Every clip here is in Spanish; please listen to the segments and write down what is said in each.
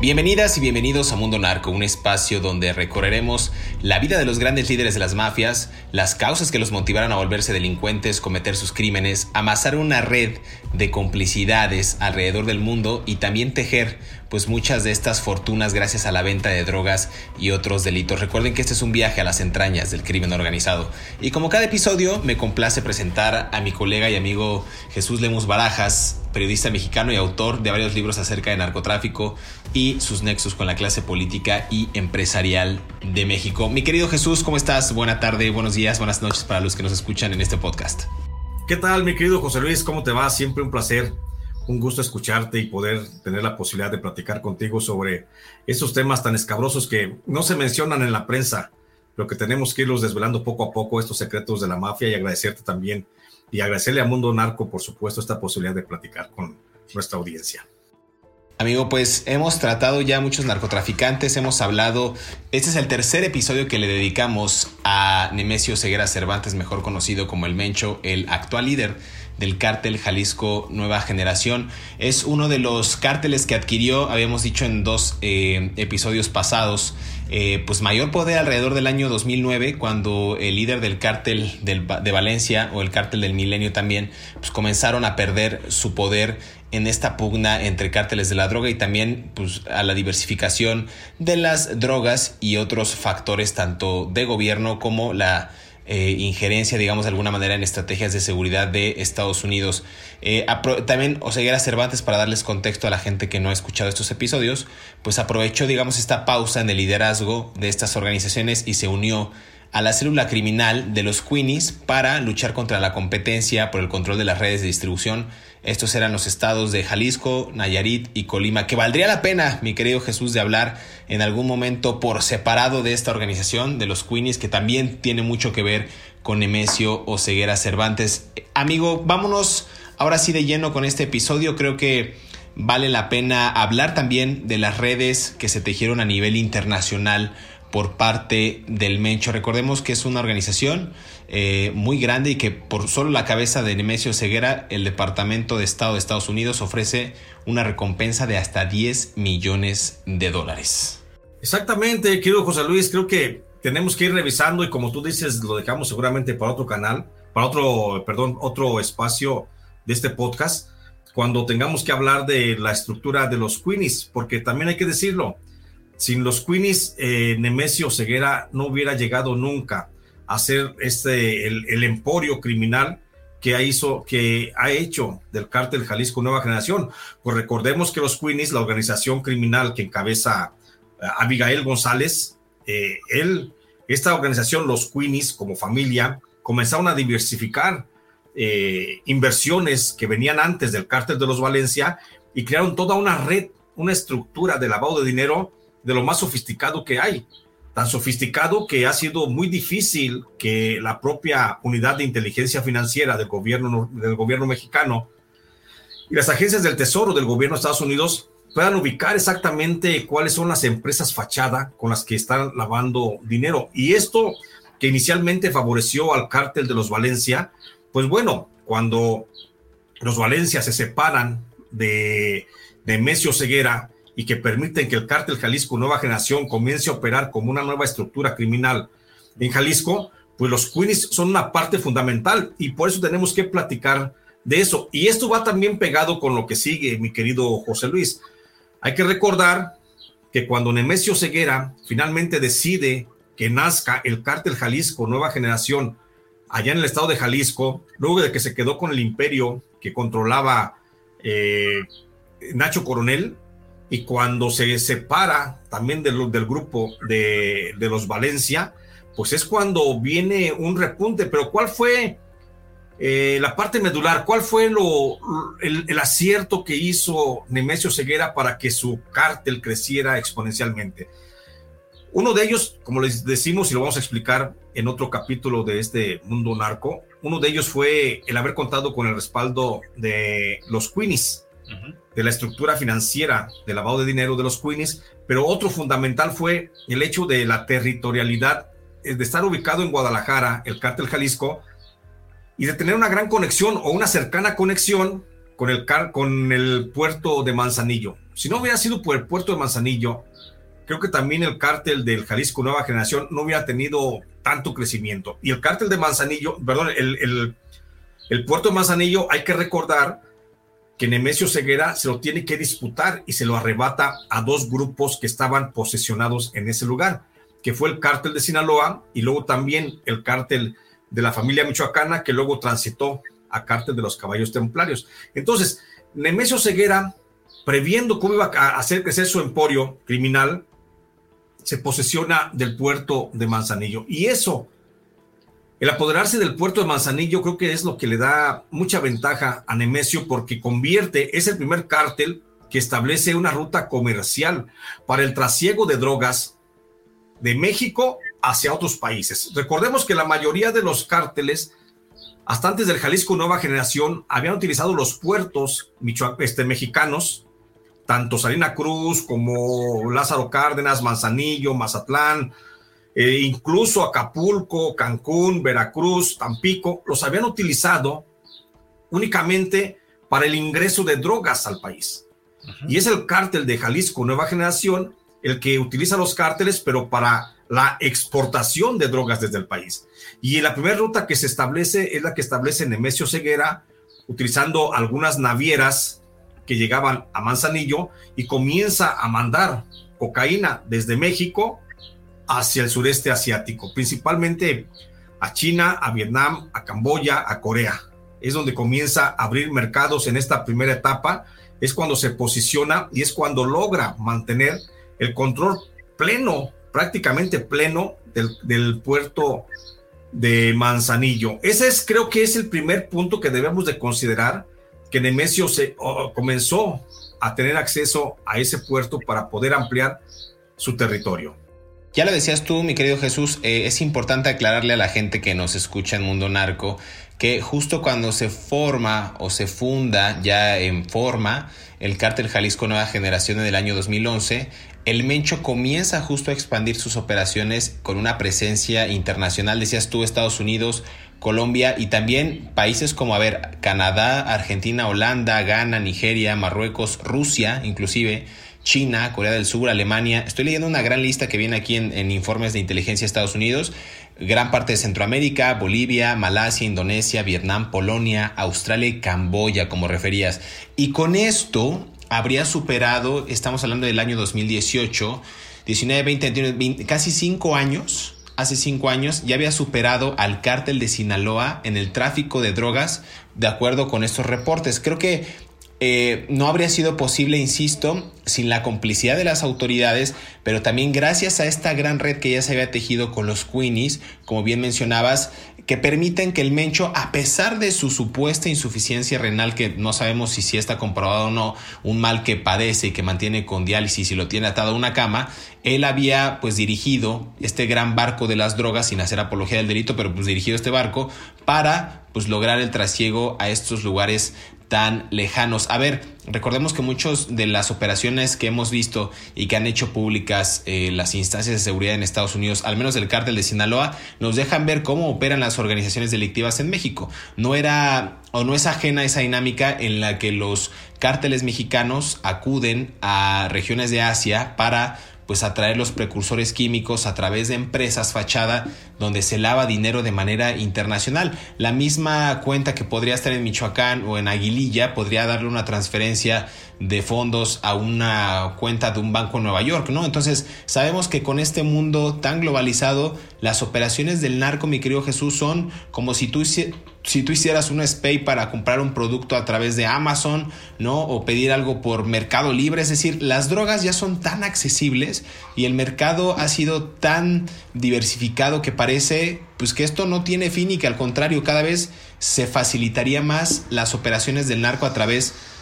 Bienvenidas y bienvenidos a Mundo Narco, un espacio donde recorreremos la vida de los grandes líderes de las mafias, las causas que los motivaron a volverse delincuentes, cometer sus crímenes, amasar una red de complicidades alrededor del mundo y también tejer pues muchas de estas fortunas gracias a la venta de drogas y otros delitos. Recuerden que este es un viaje a las entrañas del crimen organizado. Y como cada episodio, me complace presentar a mi colega y amigo Jesús Lemus Barajas, periodista mexicano y autor de varios libros acerca de narcotráfico y sus nexos con la clase política y empresarial de México. Mi querido Jesús, ¿cómo estás? Buena tarde, buenos días, buenas noches para los que nos escuchan en este podcast. ¿Qué tal, mi querido José Luis? ¿Cómo te va? Siempre un placer un gusto escucharte y poder tener la posibilidad de platicar contigo sobre esos temas tan escabrosos que no se mencionan en la prensa, pero que tenemos que irlos desvelando poco a poco, estos secretos de la mafia y agradecerte también y agradecerle a Mundo Narco, por supuesto, esta posibilidad de platicar con nuestra audiencia. Amigo, pues hemos tratado ya muchos narcotraficantes, hemos hablado, este es el tercer episodio que le dedicamos a Nemesio Ceguera Cervantes, mejor conocido como el Mencho, el actual líder del cártel Jalisco Nueva Generación. Es uno de los cárteles que adquirió, habíamos dicho en dos eh, episodios pasados, eh, pues mayor poder alrededor del año 2009, cuando el líder del cártel de Valencia o el cártel del Milenio también, pues comenzaron a perder su poder en esta pugna entre cárteles de la droga y también pues, a la diversificación de las drogas y otros factores tanto de gobierno como la eh, injerencia, digamos, de alguna manera en estrategias de seguridad de Estados Unidos. Eh, también Oseguera Cervantes, para darles contexto a la gente que no ha escuchado estos episodios, pues aprovechó, digamos, esta pausa en el liderazgo de estas organizaciones y se unió a la célula criminal de los Queenies para luchar contra la competencia por el control de las redes de distribución estos eran los estados de Jalisco, Nayarit y Colima, que valdría la pena, mi querido Jesús, de hablar en algún momento por separado de esta organización, de los Queenies, que también tiene mucho que ver con Nemesio o Ceguera Cervantes. Amigo, vámonos ahora sí de lleno con este episodio. Creo que vale la pena hablar también de las redes que se tejieron a nivel internacional por parte del Mencho. Recordemos que es una organización eh, muy grande y que por solo la cabeza de Nemesio Ceguera, el Departamento de Estado de Estados Unidos ofrece una recompensa de hasta 10 millones de dólares. Exactamente, querido José Luis, creo que tenemos que ir revisando y como tú dices, lo dejamos seguramente para otro canal, para otro, perdón, otro espacio de este podcast, cuando tengamos que hablar de la estructura de los Queenies, porque también hay que decirlo, sin los Queenies, eh, Nemesio Ceguera no hubiera llegado nunca a ser este, el, emporio criminal que ha, hizo, que ha hecho del cártel Jalisco Nueva Generación. Pues recordemos que los Queenies, la organización criminal que encabeza eh, Abigail González, eh, él, esta organización, los Queenies, como familia, comenzaron a diversificar inversiones que venían antes del cártel de los Valencia y crearon toda una red, una estructura de lavado de dinero de lo más sofisticado que hay. Tan sofisticado que ha sido muy difícil que la propia unidad de inteligencia financiera del gobierno, del gobierno mexicano y las agencias del Tesoro del gobierno de Estados Unidos puedan ubicar exactamente cuáles son las empresas fachada con las que están lavando dinero. Y esto que inicialmente favoreció al cártel de los Valencia, pues bueno, cuando los Valencia se separan de, de Mesio Ceguera y que permiten que el cártel Jalisco Nueva Generación comience a operar como una nueva estructura criminal en Jalisco, pues los Queenies son una parte fundamental y por eso tenemos que platicar de eso. Y esto va también pegado con lo que sigue, mi querido José Luis. Hay que recordar que cuando Nemesio Ceguera finalmente decide que nazca el cártel Jalisco Nueva Generación allá en el estado de Jalisco, luego de que se quedó con el imperio que controlaba eh, Nacho Coronel, y cuando se separa también del, grupo de, los Valencia, pues es cuando viene un repunte. Pero ¿cuál fue eh, la parte medular? ¿Cuál fue lo, el, el, acierto que hizo Nemesio Ceguera para que su cártel creciera exponencialmente? Uno de ellos, como les decimos y lo vamos a explicar en otro capítulo de este mundo narco, uno de ellos fue el haber contado con el respaldo de los Queenies, de la estructura financiera de lavado de dinero de los Queenies, pero otro fundamental fue el hecho de la territorialidad, eh, de estar ubicado en Guadalajara, el cártel Jalisco, y de tener una gran conexión o una cercana conexión con el, con el puerto de Manzanillo. Si no hubiera sido por el puerto de Manzanillo, creo que también el cártel del Jalisco Nueva Generación no hubiera tenido tanto crecimiento. Y el cártel de Manzanillo, perdón, el, el, el puerto de Manzanillo, hay que recordar que Nemesio Ceguera se lo tiene que disputar y se lo arrebata a dos grupos que estaban posesionados en ese lugar, que fue el cártel de Sinaloa y luego también el cártel de la familia michoacana, que luego transitó a cártel de los caballos templarios. Entonces, Nemesio Ceguera, previendo cómo iba a hacer crecer su emporio criminal, se posesiona del puerto de Manzanillo. Y eso, el apoderarse del puerto de Manzanillo, creo que es lo que le da mucha ventaja a Nemesio porque convierte, es el primer cártel que establece una ruta comercial para el trasiego de drogas de México hacia otros países. Recordemos que la mayoría de los cárteles, hasta antes del Jalisco Nueva Generación, habían utilizado los puertos este, mexicanos tanto Salina Cruz como Lázaro Cárdenas, Manzanillo, Mazatlán, eh, incluso Acapulco, Cancún, Veracruz, Tampico, los habían utilizado únicamente para el ingreso de drogas al país. Uh -huh. Y es el cártel de Jalisco Nueva Generación el que utiliza los cárteles, pero para la exportación de drogas desde el país. Y la primera ruta que se establece es la que establece Nemesio Ceguera, utilizando algunas navieras que llegaban a Manzanillo y comienza a mandar cocaína desde México hacia el sureste asiático, principalmente a China, a Vietnam, a Camboya, a Corea. Es donde comienza a abrir mercados en esta primera etapa, es cuando se posiciona y es cuando logra mantener el control pleno, prácticamente pleno del, puerto de Manzanillo. Ese es, creo que es el primer punto que debemos de considerar que Nemesio se, comenzó a tener acceso a ese puerto para poder ampliar su territorio. Ya lo decías tú, mi querido Jesús, eh, es importante aclararle a la gente que nos escucha en Mundo Narco que justo cuando se forma o se funda ya en forma el cártel Jalisco Nueva Generación en el año 2011, el Mencho comienza justo a expandir sus operaciones con una presencia internacional, decías tú, Estados Unidos, Colombia y también países como, a ver, Canadá, Argentina, Holanda, Ghana, Nigeria, Marruecos, Rusia, inclusive, China, Corea del Sur, Alemania. Estoy leyendo una gran lista que viene aquí en, informes de inteligencia de Estados Unidos. Gran parte de Centroamérica, Bolivia, Malasia, Indonesia, Vietnam, Polonia, Australia y Camboya, como referías. Y con esto habría superado, estamos hablando del año 2018, 19, 20, 21, 20 casi cinco años hace cinco años ya había superado al cártel de Sinaloa en el tráfico de drogas, de acuerdo con estos reportes. Creo que eh, no habría sido posible, insisto, sin la complicidad de las autoridades, pero también gracias a esta gran red que ya se había tejido con los Queenies, como bien mencionabas, que permiten que el Mencho, a pesar de su supuesta insuficiencia renal, que no sabemos si, si está comprobado o no, un mal que padece y que mantiene con diálisis y lo tiene atado a una cama, él había pues dirigido este gran barco de las drogas, sin hacer apología del delito, pero pues dirigido este barco para pues lograr el trasiego a estos lugares tan lejanos. A ver, Recordemos que muchas de las operaciones que hemos visto y que han hecho públicas eh, las instancias de seguridad en Estados Unidos, al menos del cártel de Sinaloa, nos dejan ver cómo operan las organizaciones delictivas en México. No era o no es ajena esa dinámica en la que los cárteles mexicanos acuden a regiones de Asia para pues atraer los precursores químicos a través de empresas fachada donde se lava dinero de manera internacional. La misma cuenta que podría estar en Michoacán o en Aguililla podría darle una transferencia de fondos a una cuenta de un banco en Nueva York, ¿no? Entonces, sabemos que con este mundo tan globalizado, las operaciones del narco, mi querido Jesús, son como si tú si tú hicieras un SPAY para comprar un producto a través de Amazon, ¿no? O pedir algo por Mercado Libre, es decir, las drogas ya son tan accesibles y el mercado ha sido tan diversificado que parece pues que esto no tiene fin y que al contrario cada vez se facilitaría más las operaciones del narco a través de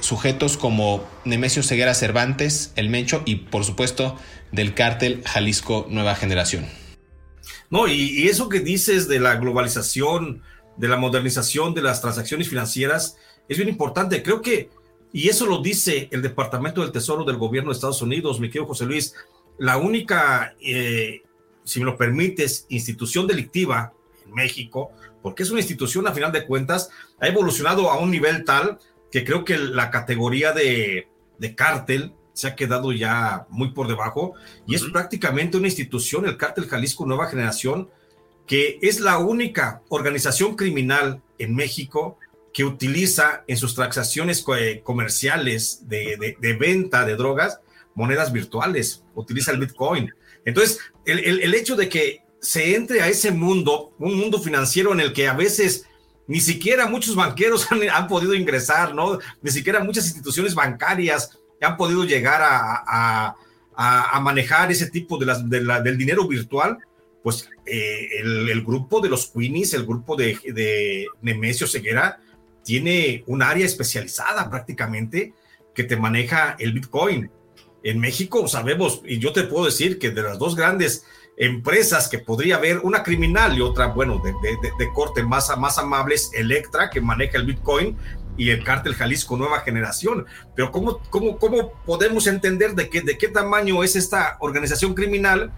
sujetos como Nemesio Ceguera Cervantes, El Mencho y por supuesto del cártel Jalisco Nueva Generación. No, y, y eso que dices de la globalización, de la modernización de las transacciones financieras es bien importante. Creo que, y eso lo dice el Departamento del Tesoro del Gobierno de Estados Unidos, mi querido José Luis, la única, eh, si me lo permites, institución delictiva en México, porque es una institución a final de cuentas, ha evolucionado a un nivel tal que creo que la categoría de, de cártel se ha quedado ya muy por debajo. Y es prácticamente una institución, el cártel Jalisco Nueva Generación, que es la única organización criminal en México que utiliza en sus transacciones eh, comerciales de, venta de drogas monedas virtuales, utiliza el Bitcoin. Entonces, el, hecho de que se entre a ese mundo, un mundo financiero en el que a veces ni siquiera muchos banqueros han, podido ingresar, ¿no? Ni siquiera muchas instituciones bancarias han podido llegar a, manejar ese tipo de del dinero virtual, pues eh, el, grupo de los Queenies, el grupo de, Nemesio Ceguera, tiene un área especializada prácticamente que te maneja el Bitcoin. En México sabemos, y yo te puedo decir que de las dos grandes empresas que podría haber, una criminal y otra, bueno, de, corte más, más amables, Electra, que maneja el Bitcoin, y el cártel Jalisco Nueva Generación. Pero ¿cómo, cómo, cómo podemos entender de qué, de qué tamaño es esta organización criminal?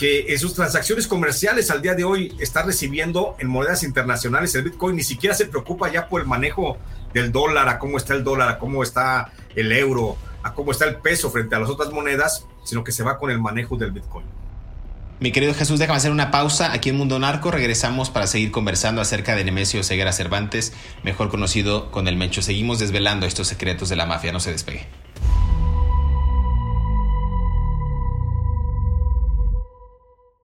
que en sus transacciones comerciales al día de hoy está recibiendo en monedas internacionales el Bitcoin, ni siquiera se preocupa ya por el manejo del dólar, a cómo está el dólar, a cómo está el euro, a cómo está el peso frente a las otras monedas, sino que se va con el manejo del Bitcoin. Mi querido Jesús, déjame hacer una pausa aquí en Mundo Narco. Regresamos para seguir conversando acerca de Nemesio Ceguera Cervantes, mejor conocido con el Mencho. Seguimos desvelando estos secretos de la mafia. No se despegue.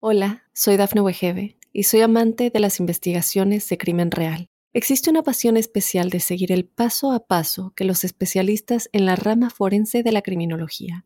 Hola, soy Dafne Wegebe y soy amante de las investigaciones de crimen real. Existe una pasión especial de seguir el paso a paso que los especialistas en la rama forense de la criminología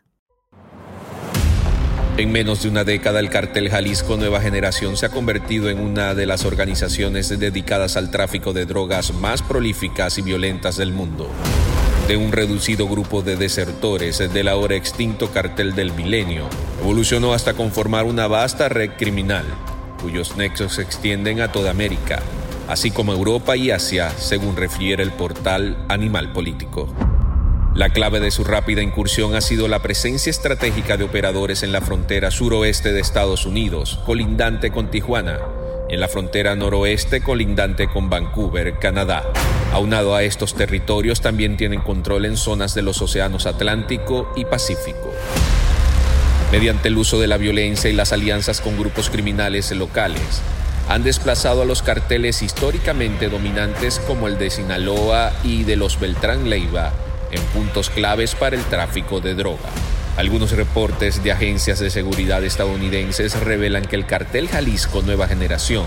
En menos de una década, el cartel Jalisco Nueva Generación se ha convertido en una de las organizaciones dedicadas al tráfico de drogas más prolíficas y violentas del mundo. De un reducido grupo de desertores del ahora extinto cartel del milenio, evolucionó hasta conformar una vasta red criminal, cuyos nexos se extienden a toda América, así como Europa y Asia, según refiere el portal Animal Político. La clave de su rápida incursión ha sido la presencia estratégica de operadores en la frontera suroeste de Estados Unidos, colindante con Tijuana, en la frontera noroeste colindante con Vancouver, Canadá. Aunado a estos territorios también tienen control en zonas de los océanos Atlántico y Pacífico. Mediante el uso de la violencia y las alianzas con grupos criminales locales, han desplazado a los carteles históricamente dominantes como el de Sinaloa y de los Beltrán Leiva, en puntos claves para el tráfico de droga. Algunos reportes de agencias de seguridad estadounidenses revelan que el cartel Jalisco Nueva Generación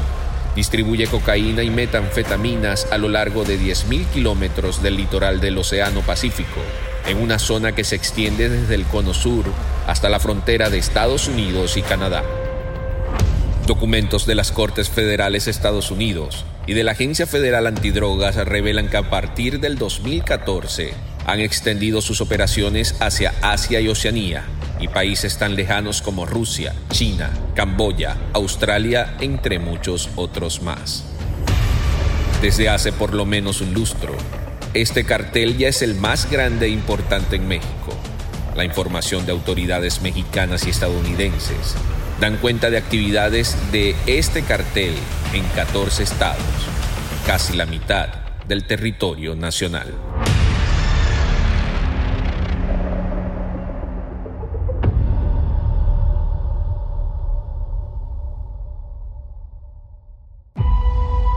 distribuye cocaína y metanfetaminas a lo largo de 10.000 kilómetros del litoral del Océano Pacífico, en una zona que se extiende desde el cono sur hasta la frontera de Estados Unidos y Canadá. Documentos de las Cortes Federales Estados Unidos y de la Agencia Federal Antidrogas revelan que a partir del 2014 han extendido sus operaciones hacia Asia y Oceanía y países tan lejanos como Rusia, China, Camboya, Australia, entre muchos otros más. Desde hace por lo menos un lustro, este cartel ya es el más grande e importante en México. La información de autoridades mexicanas y estadounidenses dan cuenta de actividades de este cartel en 14 estados, casi la mitad del territorio nacional.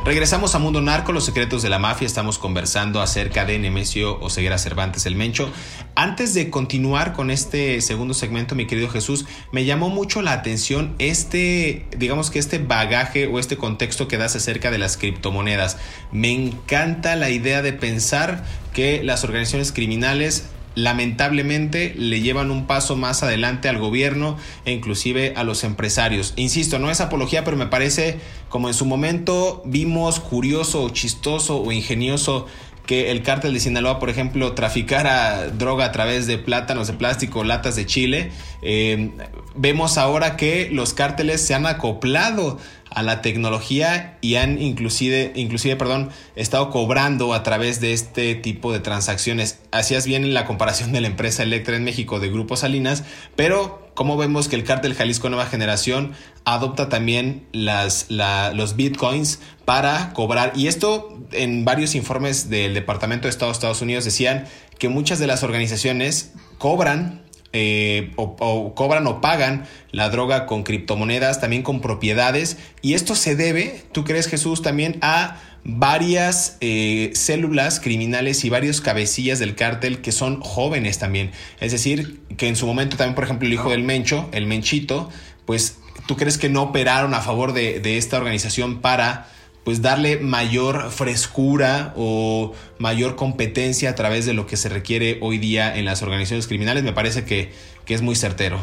Regresamos a Mundo Narco, los secretos de la mafia. Estamos conversando acerca de Nemesio Oseguera Cervantes el Mencho. Antes de continuar con este segundo segmento, mi querido Jesús, me llamó mucho la atención este, digamos que este bagaje o este contexto que das acerca de las criptomonedas. Me encanta la idea de pensar que las organizaciones criminales lamentablemente le llevan un paso más adelante al gobierno e inclusive a los empresarios. Insisto, no es apología, pero me parece como en su momento vimos curioso o chistoso o ingenioso que el cártel de Sinaloa, por ejemplo, traficara droga a través de plátanos de plástico, latas de chile. Eh, vemos ahora que los cárteles se han acoplado a la tecnología y han inclusive, inclusive perdón, estado cobrando a través de este tipo de transacciones. Hacías bien en la comparación de la empresa Electra en México de Grupo Salinas, pero como vemos que el cártel Jalisco Nueva Generación adopta también los bitcoins para cobrar. Y esto en varios informes del Departamento de Estado de Estados Unidos decían que muchas de las organizaciones cobran eh, o, cobran o pagan la droga con criptomonedas, también con propiedades. Y esto se debe, ¿tú crees Jesús, también a varias eh, células criminales y varios cabecillas del cártel que son jóvenes también. Es decir, que en su momento también, por ejemplo, el hijo del Mencho, el Menchito, pues tú crees que no operaron a favor de, de esta organización para pues darle mayor frescura o mayor competencia a través de lo que se requiere hoy día en las organizaciones criminales, me parece que, que es muy certero.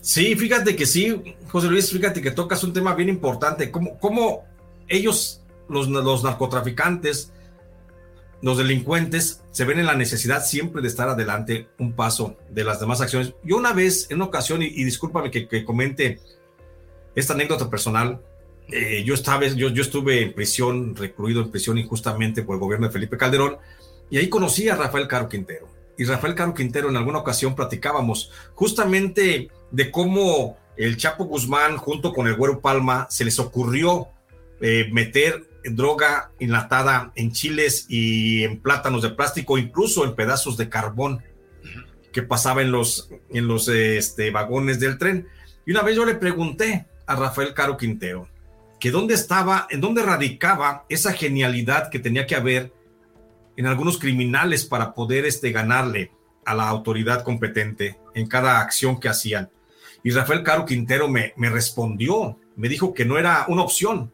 Sí, fíjate que sí, José Luis, fíjate que tocas un tema bien importante, cómo, cómo ellos, los, los narcotraficantes, los delincuentes, se ven en la necesidad siempre de estar adelante un paso de las demás acciones. Yo una vez, en una ocasión, y, discúlpame que, que comente esta anécdota personal, eh, yo, estaba, yo, yo estuve en prisión, recluido en prisión injustamente por el gobierno de Felipe Calderón, y ahí conocí a Rafael Caro Quintero. Y Rafael Caro Quintero en alguna ocasión platicábamos justamente de cómo el Chapo Guzmán junto con el Güero Palma se les ocurrió eh, meter droga enlatada en chiles y en plátanos de plástico, incluso en pedazos de carbón que pasaba en los, en los este, vagones del tren. Y una vez yo le pregunté a Rafael Caro Quintero, que dónde estaba, en dónde radicaba esa genialidad que tenía que haber en algunos criminales para poder este, ganarle a la autoridad competente en cada acción que hacían. Y Rafael Caro Quintero me, me respondió, me dijo que no era una opción,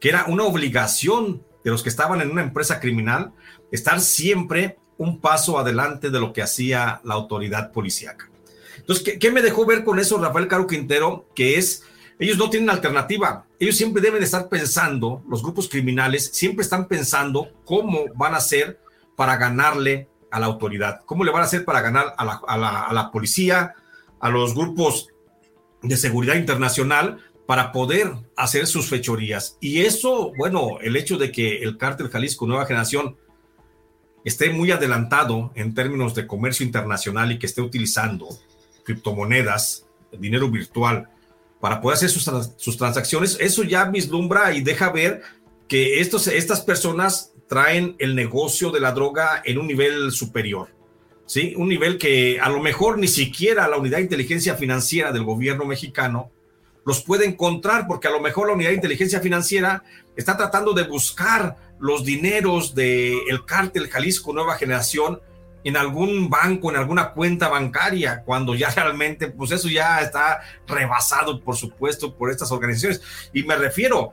que era una obligación de los que estaban en una empresa criminal estar siempre un paso adelante de lo que hacía la autoridad policíaca. Entonces, ¿qué, ¿qué, me dejó ver con eso Rafael Caro Quintero? Que es ellos no tienen alternativa. Ellos siempre deben estar pensando, los grupos criminales siempre están pensando cómo van a hacer para ganarle a la autoridad, cómo le van a hacer para ganar a la, policía, a los grupos de seguridad internacional para poder hacer sus fechorías. Y eso, bueno, el hecho de que el cártel Jalisco Nueva Generación esté muy adelantado en términos de comercio internacional y que esté utilizando criptomonedas, dinero virtual, para poder hacer sus, transacciones, eso ya vislumbra y deja ver que estos, estas personas traen el negocio de la droga en un nivel superior. ¿sí? Un nivel que a lo mejor ni siquiera la unidad de inteligencia financiera del gobierno mexicano los puede encontrar, porque a lo mejor la unidad de inteligencia financiera está tratando de buscar los dineros del el cártel Jalisco Nueva Generación en algún banco, en alguna cuenta bancaria, cuando ya realmente, pues eso ya está rebasado, por supuesto, por estas organizaciones. Y me refiero,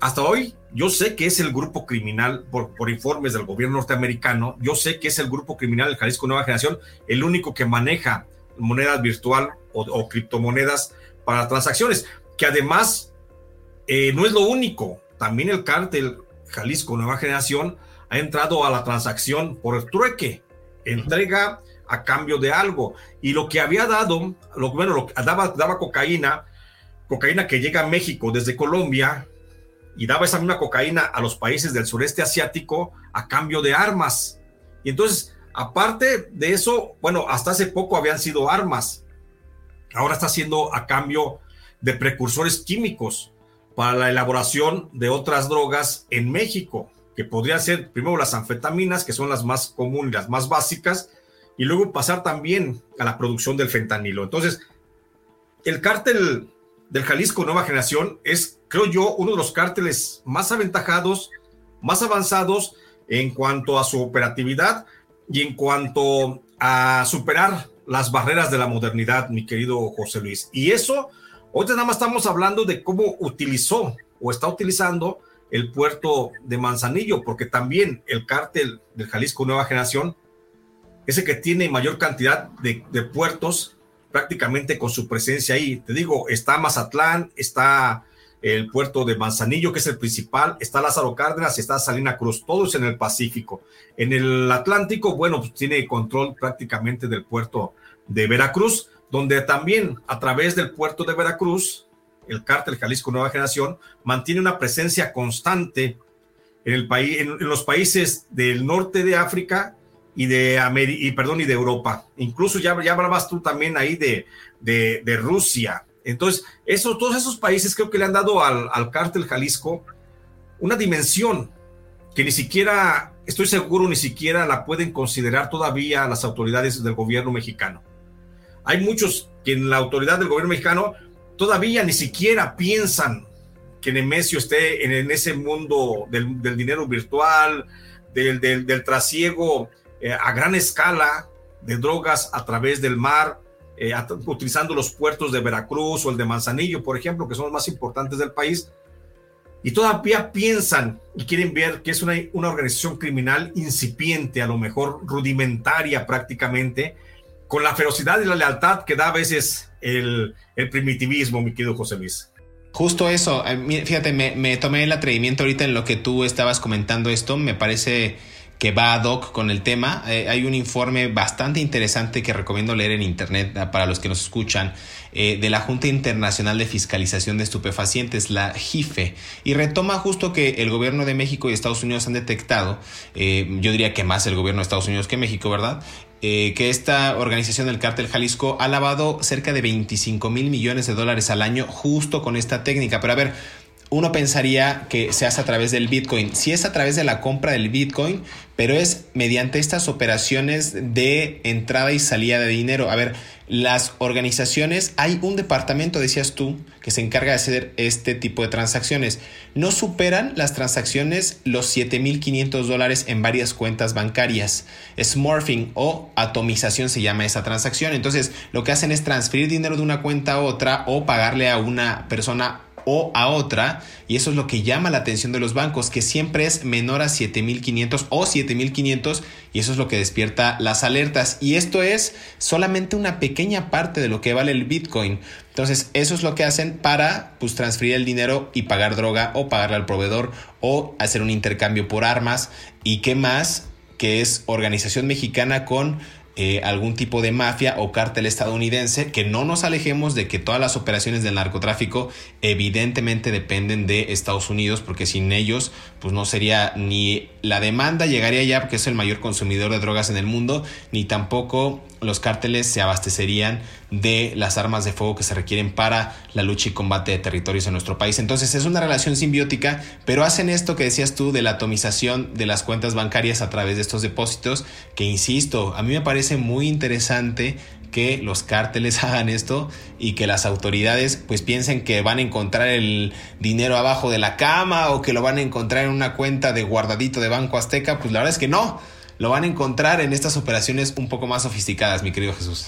hasta hoy, yo sé que es el grupo criminal, por, por informes del gobierno norteamericano, yo sé que es el grupo criminal del Jalisco Nueva Generación, el único que maneja monedas virtual o, criptomonedas para transacciones, que además eh, no es lo único, también el cártel Jalisco Nueva Generación ha entrado a la transacción por trueque, entrega a cambio de algo. Y lo que había dado, lo, bueno, daba, daba cocaína, cocaína que llega a México desde Colombia y daba esa misma cocaína a los países del sureste asiático a cambio de armas. Y entonces, aparte de eso, bueno, hasta hace poco habían sido armas. Ahora está siendo a cambio de precursores químicos para la elaboración de otras drogas en México, que podrían ser primero las anfetaminas, que son las más comunes, las más básicas, y luego pasar también a la producción del fentanilo. Entonces, el cártel del Jalisco Nueva Generación es, creo yo, uno de los cárteles más aventajados, más avanzados en cuanto a su operatividad y en cuanto a superar las barreras de la modernidad, mi querido José Luis. Y eso, hoy nada más estamos hablando de cómo utilizó o está utilizando el puerto de Manzanillo, porque también el cártel del Jalisco Nueva Generación es el que tiene mayor cantidad de, puertos prácticamente con su presencia ahí. Te digo, está Mazatlán, está el puerto de Manzanillo, que es el principal, está Lázaro Cárdenas, está Salina Cruz, todos en el Pacífico. En el Atlántico, bueno, pues tiene control prácticamente del puerto de Veracruz, donde también a través del puerto de Veracruz, el cártel Jalisco Nueva Generación mantiene una presencia constante en, el país, en los países del norte de África y de, y, perdón, y de Europa. Incluso ya, ya hablabas tú también ahí de, de, Rusia. Entonces, eso, todos esos países creo que le han dado al, al cártel Jalisco una dimensión que ni siquiera, estoy seguro, ni siquiera la pueden considerar todavía las autoridades del gobierno mexicano. Hay muchos que en la autoridad del gobierno mexicano todavía ni siquiera piensan que Nemesio esté en, ese mundo del, dinero virtual, del, del, del trasiego eh, a gran escala de drogas a través del mar, eh, utilizando los puertos de Veracruz o el de Manzanillo, por ejemplo, que son los más importantes del país, y todavía piensan y quieren ver que es una, una organización criminal incipiente, a lo mejor rudimentaria prácticamente, con la ferocidad y la lealtad que da a veces el, el primitivismo, mi querido José Luis. Justo eso, eh, fíjate, me, me tomé el atrevimiento ahorita en lo que tú estabas comentando esto, me parece que va ad hoc con el tema. Eh, hay un informe bastante interesante que recomiendo leer en internet ah, para los que nos escuchan eh, de la Junta Internacional de Fiscalización de Estupefacientes, la JIFE, y retoma justo que el gobierno de México y Estados Unidos han detectado, eh, yo diría que más el gobierno de Estados Unidos que México, ¿verdad? que esta organización del cártel Jalisco ha lavado cerca de 25 mil millones de dólares al año justo con esta técnica. Pero a ver, uno pensaría que se hace a través del Bitcoin. Si es a través de la compra del Bitcoin, pero es mediante estas operaciones de entrada y salida de dinero. A ver, las organizaciones, hay un departamento, decías tú, que se encarga de hacer este tipo de transacciones. No superan las transacciones los 7.500 dólares en varias cuentas bancarias. Smurfing o atomización se llama esa transacción. Entonces, lo que hacen es transferir dinero de una cuenta a otra o pagarle a una persona o a otra, y eso es lo que llama la atención de los bancos, que siempre es menor a 7500 o 7500, y eso es lo que despierta las alertas. Y esto es solamente una pequeña parte de lo que vale el Bitcoin. Entonces, eso es lo que hacen para pues, transferir el dinero y pagar droga o pagarle al proveedor o hacer un intercambio por armas. ¿Y qué más? Que es organización mexicana con eh, algún tipo de mafia o cártel estadounidense, que no nos alejemos de que todas las operaciones del narcotráfico evidentemente dependen de Estados Unidos, porque sin ellos pues no sería ni la demanda llegaría ya porque es el mayor consumidor de drogas en el mundo, ni tampoco los cárteles se abastecerían de las armas de fuego que se requieren para la lucha y combate de territorios en nuestro país. Entonces es una relación simbiótica, pero hacen esto que decías tú de la atomización de las cuentas bancarias a través de estos depósitos, que insisto, a mí me parece muy interesante que los cárteles hagan esto y que las autoridades pues piensen que van a encontrar el dinero abajo de la cama o que lo van a encontrar en una cuenta de guardadito de Banco Azteca, pues la verdad es que no, lo van a encontrar en estas operaciones un poco más sofisticadas, mi querido Jesús.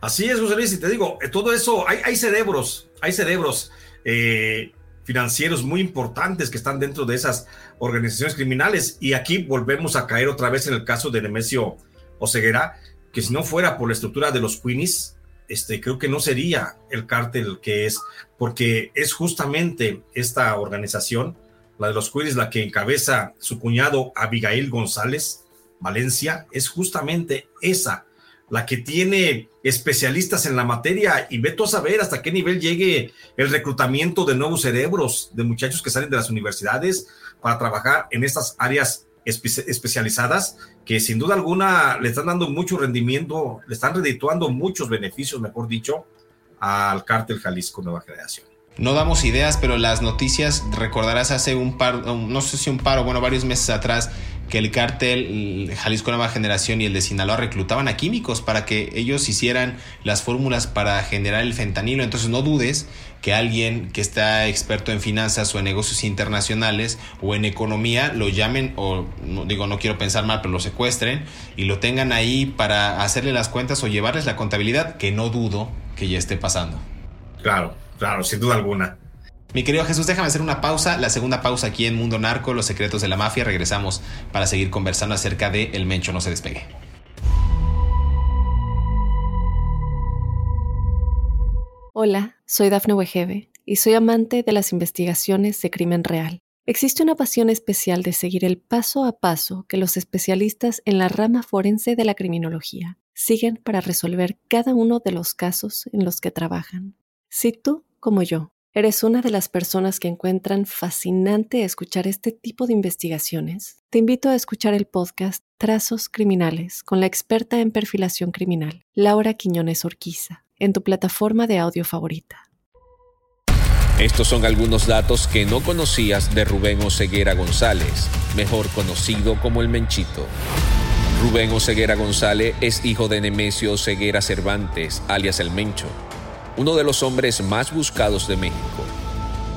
Así es, José Luis, y te digo, eh, todo eso, hay, hay cerebros, hay cerebros eh, financieros muy importantes que están dentro de esas organizaciones criminales. Y aquí volvemos a caer otra vez en el caso de Nemesio Oseguera, que si no fuera por la estructura de los Queenies, este, creo que no sería el cártel que es, porque es justamente esta organización la de los Queens, la que encabeza su cuñado Abigail González Valencia, es justamente esa, la que tiene especialistas en la materia y ve a saber hasta qué nivel llegue el reclutamiento de nuevos cerebros, de muchachos que salen de las universidades para trabajar en estas áreas especializadas que sin duda alguna le están dando mucho rendimiento, le están redituando muchos beneficios, mejor dicho, al cártel Jalisco Nueva Generación. No damos ideas, pero las noticias, recordarás hace un par, no sé si un par o bueno, varios meses atrás, que el cártel Jalisco Nueva Generación y el de Sinaloa reclutaban a químicos para que ellos hicieran las fórmulas para generar el fentanilo. Entonces no dudes que alguien que está experto en finanzas o en negocios internacionales o en economía lo llamen o no, digo no quiero pensar mal pero lo secuestren y lo tengan ahí para hacerle las cuentas o llevarles la contabilidad que no dudo que ya esté pasando. Claro, claro, sin duda alguna. Mi querido Jesús, déjame hacer una pausa, la segunda pausa aquí en Mundo Narco, los secretos de la mafia. Regresamos para seguir conversando acerca de El Mencho, no se despegue. Hola, soy Dafne Wegebe y soy amante de las investigaciones de crimen real. Existe una pasión especial de seguir el paso a paso que los especialistas en la rama forense de la criminología siguen para resolver cada uno de los casos en los que trabajan. Si tú, como yo, ¿Eres una de las personas que encuentran fascinante escuchar este tipo de investigaciones? Te invito a escuchar el podcast Trazos Criminales con la experta en perfilación criminal, Laura Quiñones Orquiza, en tu plataforma de audio favorita. Estos son algunos datos que no conocías de Rubén Oseguera González, mejor conocido como el Menchito. Rubén Oseguera González es hijo de Nemesio Oseguera Cervantes, alias el Mencho uno de los hombres más buscados de México.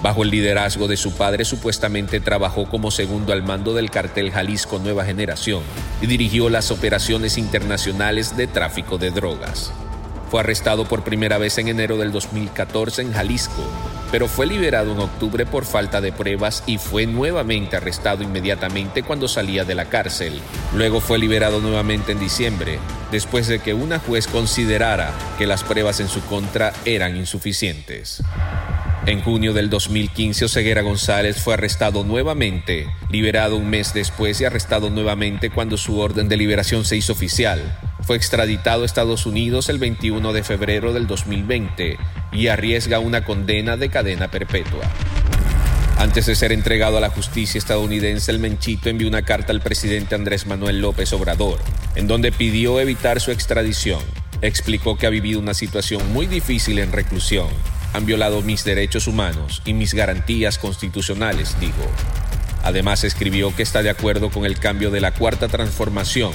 Bajo el liderazgo de su padre supuestamente trabajó como segundo al mando del cartel Jalisco Nueva Generación y dirigió las operaciones internacionales de tráfico de drogas. Fue arrestado por primera vez en enero del 2014 en Jalisco, pero fue liberado en octubre por falta de pruebas y fue nuevamente arrestado inmediatamente cuando salía de la cárcel. Luego fue liberado nuevamente en diciembre, después de que una juez considerara que las pruebas en su contra eran insuficientes. En junio del 2015, Oseguera González fue arrestado nuevamente, liberado un mes después y arrestado nuevamente cuando su orden de liberación se hizo oficial. Fue extraditado a Estados Unidos el 21 de febrero del 2020 y arriesga una condena de cadena perpetua. Antes de ser entregado a la justicia estadounidense, el Menchito envió una carta al presidente Andrés Manuel López Obrador, en donde pidió evitar su extradición. Explicó que ha vivido una situación muy difícil en reclusión. Han violado mis derechos humanos y mis garantías constitucionales, dijo. Además escribió que está de acuerdo con el cambio de la cuarta transformación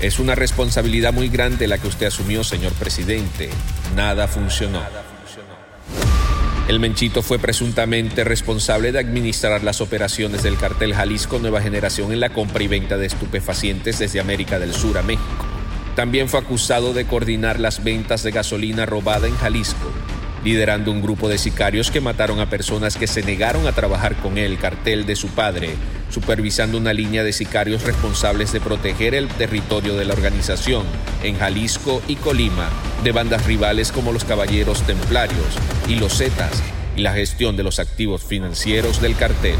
es una responsabilidad muy grande la que usted asumió, señor presidente. Nada funcionó. El Menchito fue presuntamente responsable de administrar las operaciones del cartel Jalisco Nueva Generación en la compra y venta de estupefacientes desde América del Sur a México. También fue acusado de coordinar las ventas de gasolina robada en Jalisco liderando un grupo de sicarios que mataron a personas que se negaron a trabajar con el cartel de su padre, supervisando una línea de sicarios responsables de proteger el territorio de la organización en Jalisco y Colima, de bandas rivales como los Caballeros Templarios y los Zetas, y la gestión de los activos financieros del cartel.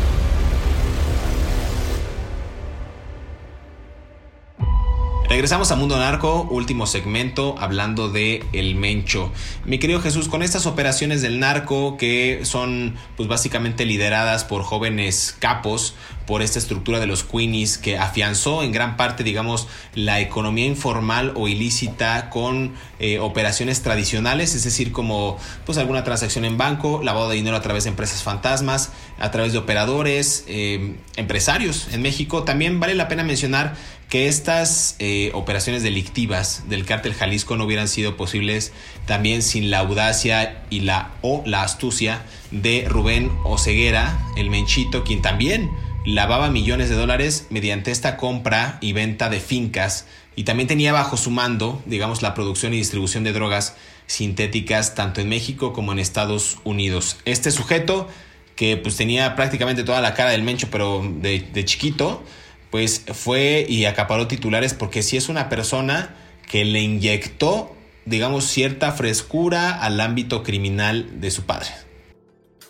Regresamos a Mundo Narco, último segmento, hablando de El Mencho. Mi querido Jesús, con estas operaciones del narco que son pues básicamente lideradas por jóvenes capos, por esta estructura de los Queenies que afianzó en gran parte, digamos, la economía informal o ilícita con eh, operaciones tradicionales, es decir, como pues alguna transacción en banco, lavado de dinero a través de empresas fantasmas, a través de operadores, eh, empresarios en México. También vale la pena mencionar que estas eh, operaciones delictivas del cártel Jalisco no hubieran sido posibles también sin la audacia y la o la astucia de Rubén Oceguera, el Menchito, quien también lavaba millones de dólares mediante esta compra y venta de fincas y también tenía bajo su mando, digamos, la producción y distribución de drogas sintéticas tanto en México como en Estados Unidos. Este sujeto que pues tenía prácticamente toda la cara del Mencho pero de, de chiquito, pues fue y acaparó titulares porque sí es una persona que le inyectó, digamos, cierta frescura al ámbito criminal de su padre.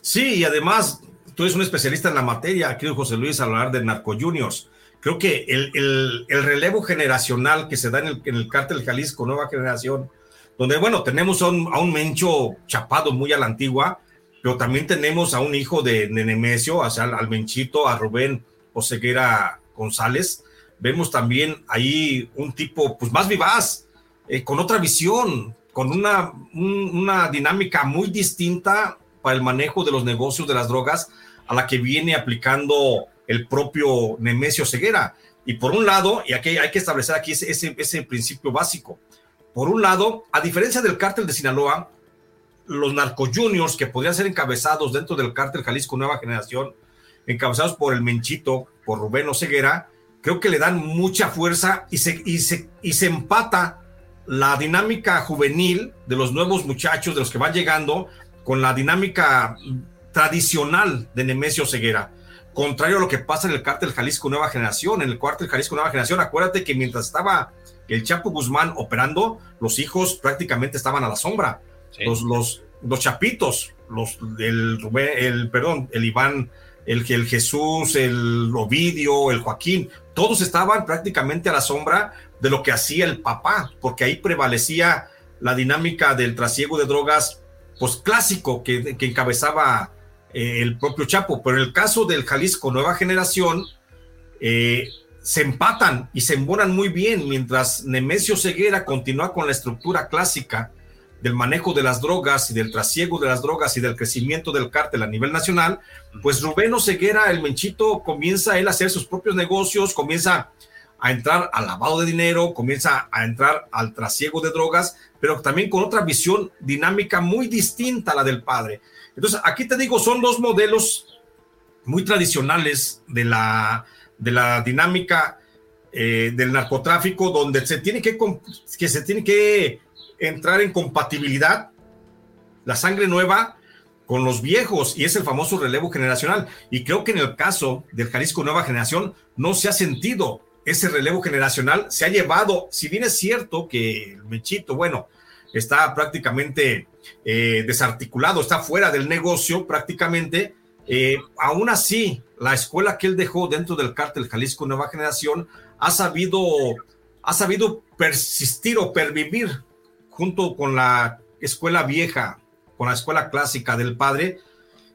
Sí, y además tú eres un especialista en la materia, querido José Luis, a hablar de Narco Juniors. Creo que el, el, el relevo generacional que se da en el, en el cártel Jalisco, nueva generación, donde, bueno, tenemos a un, Mencho chapado muy a la antigua, pero también tenemos a un hijo de, de Nemesio, o sea, al Menchito, a Rubén Oseguera González. Vemos también ahí un tipo, pues, más vivaz, eh, con otra visión, con una, un, una dinámica muy distinta para el manejo de los negocios de las drogas a la que viene aplicando el propio Nemesio Ceguera. Y por un lado, y aquí hay que establecer aquí ese, ese, ese principio básico, por un lado, a diferencia del cártel de Sinaloa, los narco juniors que podrían ser encabezados dentro del cártel Jalisco Nueva Generación, encabezados por el Menchito, por Rubén Oseguera, creo que le dan mucha fuerza y se, y se, y se empata la dinámica juvenil de los nuevos muchachos, de los que van llegando, con la dinámica tradicional de Nemesio Ceguera. Contrario a lo que pasa en el cártel Jalisco Nueva Generación. En el cártel Jalisco Nueva Generación, acuérdate que mientras estaba el Chapo Guzmán operando, los hijos prácticamente estaban a la sombra. Sí. Los, los, los chapitos, los, el, el, perdón, el Iván, el, el Jesús, el Ovidio, el Joaquín, todos estaban prácticamente a la sombra de lo que hacía el papá, porque ahí prevalecía la dinámica del trasiego de drogas, pues clásico, que, que encabezaba eh, el propio Chapo. Pero en el caso del Jalisco Nueva Generación, eh, se empatan y se embonan muy bien, mientras Nemesio Ceguera continúa con la estructura clásica del manejo de las drogas y del trasiego de las drogas y del crecimiento del cártel a nivel nacional, pues Rubén Ceguera, el Menchito, comienza él a hacer sus propios negocios, comienza a entrar al lavado de dinero, comienza a entrar al trasiego de drogas, pero también con otra visión dinámica muy distinta a la del padre. Entonces, aquí te digo, son dos modelos muy tradicionales de la, de la dinámica eh, del narcotráfico, donde se tiene que, que se tiene que entrar en compatibilidad la sangre nueva con los viejos y es el famoso relevo generacional. Y creo que en el caso del Jalisco Nueva Generación no se ha sentido ese relevo generacional, se ha llevado, si bien es cierto que el Mechito, bueno, está prácticamente eh, desarticulado, está fuera del negocio prácticamente, eh, aún así, la escuela que él dejó dentro del cártel Jalisco Nueva Generación ha sabido, ha sabido persistir o pervivir junto con la escuela vieja, con la escuela clásica del padre,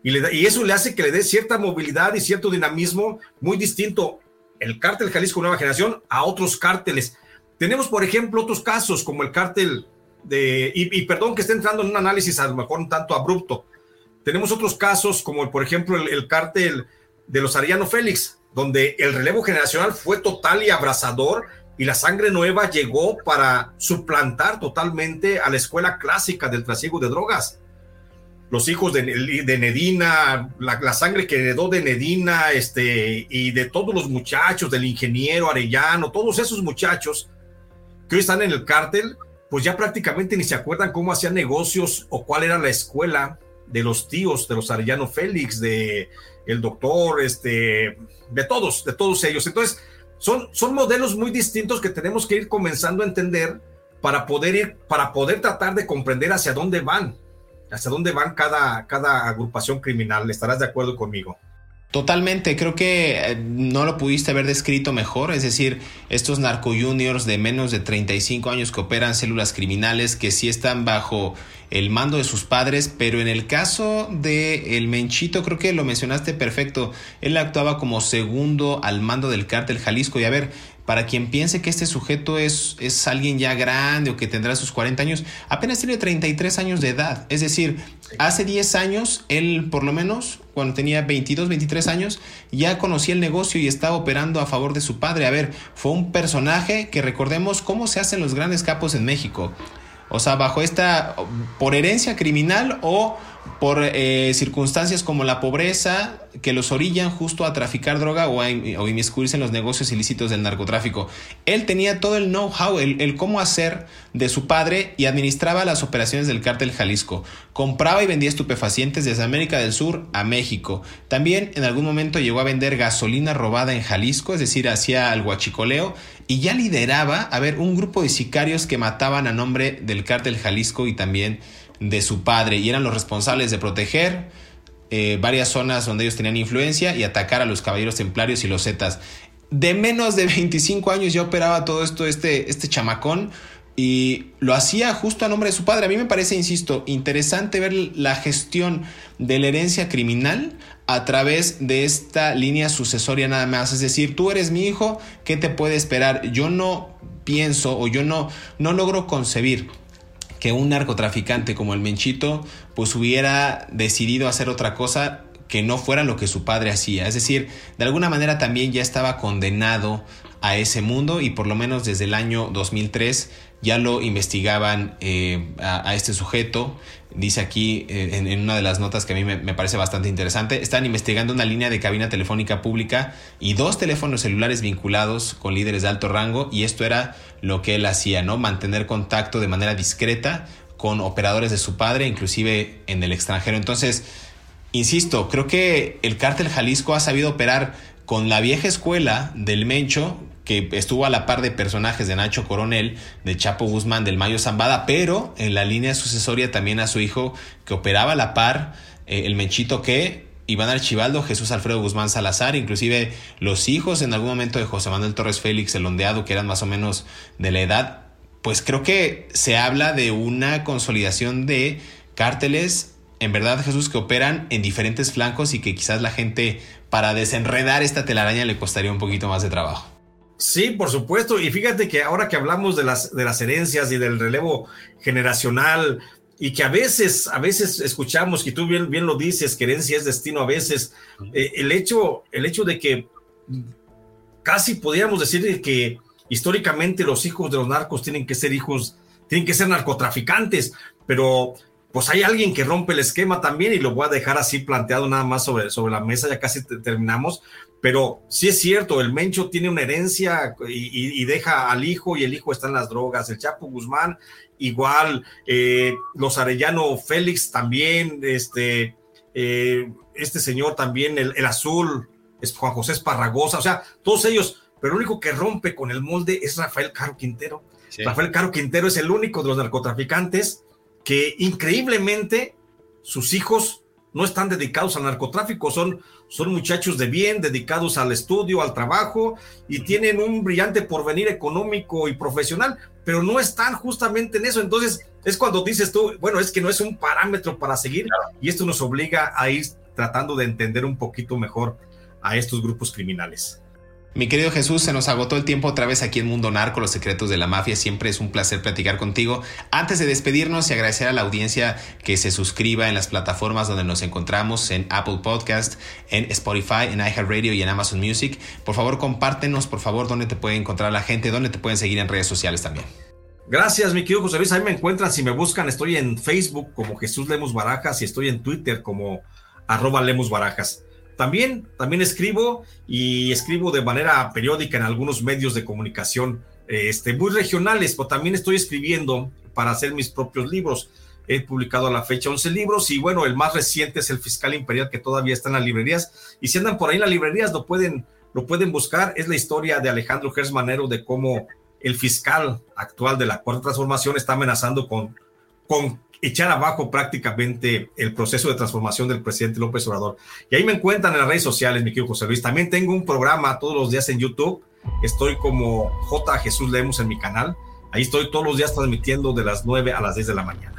y, eso le hace que le dé cierta movilidad y cierto dinamismo muy distinto el cártel Jalisco Nueva Generación a otros cárteles. Tenemos, por ejemplo, otros casos como el cártel de, y, y, perdón que esté entrando en un análisis a lo mejor un tanto abrupto. Tenemos otros casos como, por ejemplo, el, el cártel de los Ariano Félix, donde el relevo generacional fue total y abrazador y la sangre nueva llegó para suplantar totalmente a la escuela clásica del trasiego de drogas los hijos de, Nedina, la, la, sangre que heredó de Nedina, este, y de todos los muchachos, del ingeniero Arellano, todos esos muchachos que hoy están en el cártel, pues ya prácticamente ni se acuerdan cómo hacían negocios o cuál era la escuela de los tíos, de los Arellano Félix, de el doctor, este, de todos, de todos ellos. Entonces, son, son modelos muy distintos que tenemos que ir comenzando a entender para poder ir, para poder tratar de comprender hacia dónde van hacia dónde van cada, cada agrupación criminal. ¿Estarás de acuerdo conmigo? Totalmente, creo que eh, no lo pudiste haber descrito mejor, es decir, estos narco juniors de menos de 35 años que operan células criminales que sí están bajo el mando de sus padres, pero en el caso de el Menchito creo que lo mencionaste perfecto, él actuaba como segundo al mando del cártel Jalisco y a ver, para quien piense que este sujeto es, es alguien ya grande o que tendrá sus 40 años, apenas tiene 33 años de edad. Es decir, hace 10 años, él por lo menos, cuando tenía 22, 23 años, ya conocía el negocio y estaba operando a favor de su padre. A ver, fue un personaje que recordemos cómo se hacen los grandes capos en México. O sea, bajo esta, por herencia criminal o por eh, circunstancias como la pobreza que los orillan justo a traficar droga o a, o inmiscuirse en los negocios ilícitos del narcotráfico. Él tenía todo el know-how, el, el, cómo hacer de su padre y administraba las operaciones del cártel Jalisco. Compraba y vendía estupefacientes desde América del Sur a México. También en algún momento llegó a vender gasolina robada en Jalisco, es decir, hacía el guachicoleo y ya lideraba, a ver, un grupo de sicarios que mataban a nombre del cártel Jalisco y también de su padre y eran los responsables de proteger eh, varias zonas donde ellos tenían influencia y atacar a los caballeros templarios y los zetas. De menos de 25 años ya operaba todo esto este, este chamacón y lo hacía justo a nombre de su padre. A mí me parece, insisto, interesante ver la gestión de la herencia criminal a través de esta línea sucesoria nada más. Es decir, tú eres mi hijo, ¿qué te puede esperar? Yo no pienso o yo no, no logro concebir que un narcotraficante como el Menchito pues hubiera decidido hacer otra cosa que no fuera lo que su padre hacía. Es decir, de alguna manera también ya estaba condenado a ese mundo y por lo menos desde el año 2003 ya lo investigaban eh, a, este sujeto. Dice aquí eh, en, una de las notas que a mí me, parece bastante interesante, están investigando una línea de cabina telefónica pública y dos teléfonos celulares vinculados con líderes de alto rango y esto era lo que él hacía, ¿no? Mantener contacto de manera discreta con operadores de su padre, inclusive en el extranjero. Entonces, insisto, creo que el cártel Jalisco ha sabido operar con la vieja escuela del Mencho, que estuvo a la par de personajes de Nacho Coronel, de Chapo Guzmán, del Mayo Zambada, pero en la línea sucesoria también a su hijo que operaba a la par, eh, el Menchito que Iván Archibaldo, Jesús Alfredo Guzmán Salazar, inclusive los hijos en algún momento de José Manuel Torres Félix, el ondeado, que eran más o menos de la edad, pues creo que se habla de una consolidación de cárteles, en verdad Jesús, que operan en diferentes flancos y que quizás la gente para desenredar esta telaraña le costaría un poquito más de trabajo. Sí, por supuesto. Y fíjate que ahora que hablamos de las, de las herencias y del relevo generacional, y que a veces, a veces escuchamos, y tú bien, bien lo dices, que herencia es destino a veces, eh, el, hecho, el hecho de que casi podríamos decir que históricamente los hijos de los narcos tienen que ser hijos, tienen que ser narcotraficantes, pero pues hay alguien que rompe el esquema también y lo voy a dejar así planteado nada más sobre, sobre la mesa, ya casi terminamos, pero sí es cierto, el Mencho tiene una herencia y, deja al hijo y el hijo está en las drogas. El Chapo Guzmán, igual. Eh, los Arellano Félix también. Este, eh, este señor también, el, azul, es Juan José Esparragosa. O sea, todos ellos. Pero el único que rompe con el molde es Rafael Caro Quintero. Rafael Caro Quintero es el único de los narcotraficantes que increíblemente sus hijos no están dedicados al narcotráfico, son, son muchachos de bien, dedicados al estudio, al trabajo y tienen un brillante porvenir económico y profesional, pero no están justamente en eso. Entonces es cuando dices tú, bueno, es que no es un parámetro para seguir y esto nos obliga a ir tratando de entender un poquito mejor a estos grupos criminales. Mi querido Jesús, se nos agotó el tiempo otra vez aquí en Mundo Narco, los secretos de la mafia. Siempre es un placer platicar contigo. Antes de despedirnos y agradecer a la audiencia que se suscriba en las plataformas donde nos encontramos, en Apple Podcast, en Spotify, en iHeartRadio y en Amazon Music. Por favor, compártenos, por favor, dónde te puede encontrar la gente, dónde te pueden seguir en redes sociales también. Gracias, mi querido José Luis. Ahí me encuentran, si me buscan, estoy en Facebook como Jesús Lemos Barajas y estoy en Twitter como arroba Lemos Barajas. También, también escribo y escribo de manera periódica en algunos medios de comunicación este, muy regionales, pero también estoy escribiendo para hacer mis propios libros. He publicado a la fecha 11 libros y bueno, el más reciente es El Fiscal Imperial que todavía está en las librerías y si andan por ahí en las librerías lo pueden, lo pueden buscar. Es la historia de Alejandro Gersmanero de cómo el fiscal actual de la Cuarta Transformación está amenazando con echar abajo prácticamente el proceso de transformación del presidente López Obrador. Y ahí me encuentran en las redes sociales, mi querido José Luis. También tengo un programa todos los días en YouTube. Estoy como J. Jesús Lemos en mi canal. Ahí estoy todos los días transmitiendo de las 9 a las 10 de la mañana.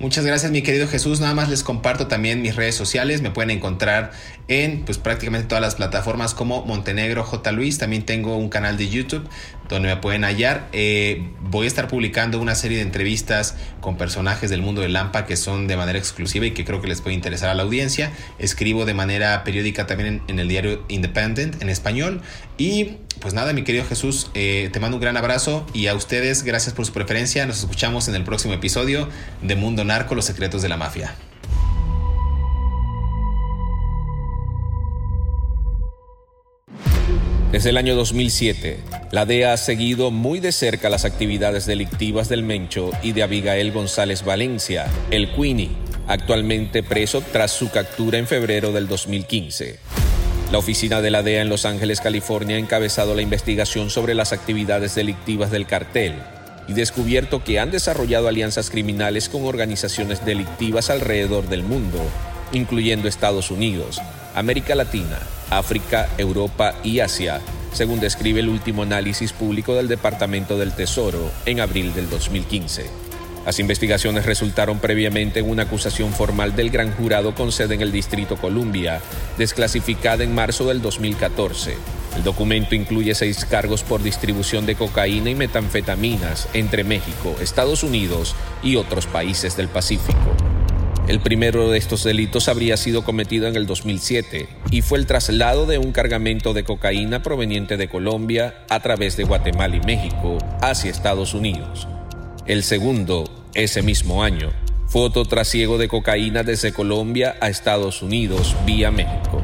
Muchas gracias mi querido Jesús. Nada más les comparto también mis redes sociales. Me pueden encontrar en pues prácticamente todas las plataformas como Montenegro J. Luis. También tengo un canal de YouTube donde me pueden hallar. Eh, voy a estar publicando una serie de entrevistas con personajes del mundo del Lampa que son de manera exclusiva y que creo que les puede interesar a la audiencia. Escribo de manera periódica también en, el diario Independent en español. Y pues nada, mi querido Jesús, eh, te mando un gran abrazo y a ustedes gracias por su preferencia. Nos escuchamos en el próximo episodio de Mundo Narco, los secretos de la mafia. Desde el año 2007, la DEA ha seguido muy de cerca las actividades delictivas del Mencho y de Abigail González Valencia, el Queenie, actualmente preso tras su captura en febrero del 2015. La oficina de la DEA en Los Ángeles, California, ha encabezado la investigación sobre las actividades delictivas del cartel y descubierto que han desarrollado alianzas criminales con organizaciones delictivas alrededor del mundo incluyendo Estados Unidos, América Latina, África, Europa y Asia, según describe el último análisis público del Departamento del Tesoro en abril del 2015. Las investigaciones resultaron previamente en una acusación formal del gran jurado con sede en el Distrito Columbia, desclasificada en marzo del 2014. El documento incluye seis cargos por distribución de cocaína y metanfetaminas entre México, Estados Unidos y otros países del Pacífico. El primero de estos delitos habría sido cometido en el 2007 y fue el traslado de un cargamento de cocaína proveniente de Colombia a través de Guatemala y México hacia Estados Unidos. El segundo, ese mismo año, fue otro trasiego de cocaína desde Colombia a Estados Unidos vía México.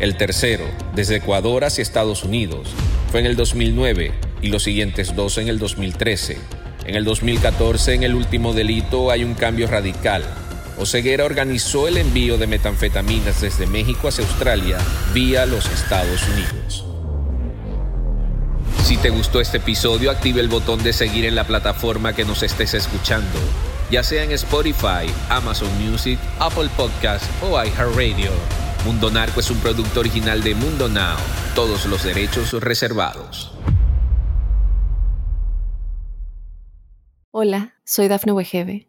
El tercero, desde Ecuador hacia Estados Unidos, fue en el 2009 y los siguientes dos en el 2013. En el 2014, en el último delito, hay un cambio radical Oseguera organizó el envío de metanfetaminas desde México hacia Australia vía los Estados Unidos. Si te gustó este episodio, active el botón de seguir en la plataforma que nos estés escuchando, ya sea en Spotify, Amazon Music, Apple Podcast o iHeartRadio. Mundo Narco es un producto original de Mundo Now, todos los derechos reservados. Hola, soy Dafne Wegebe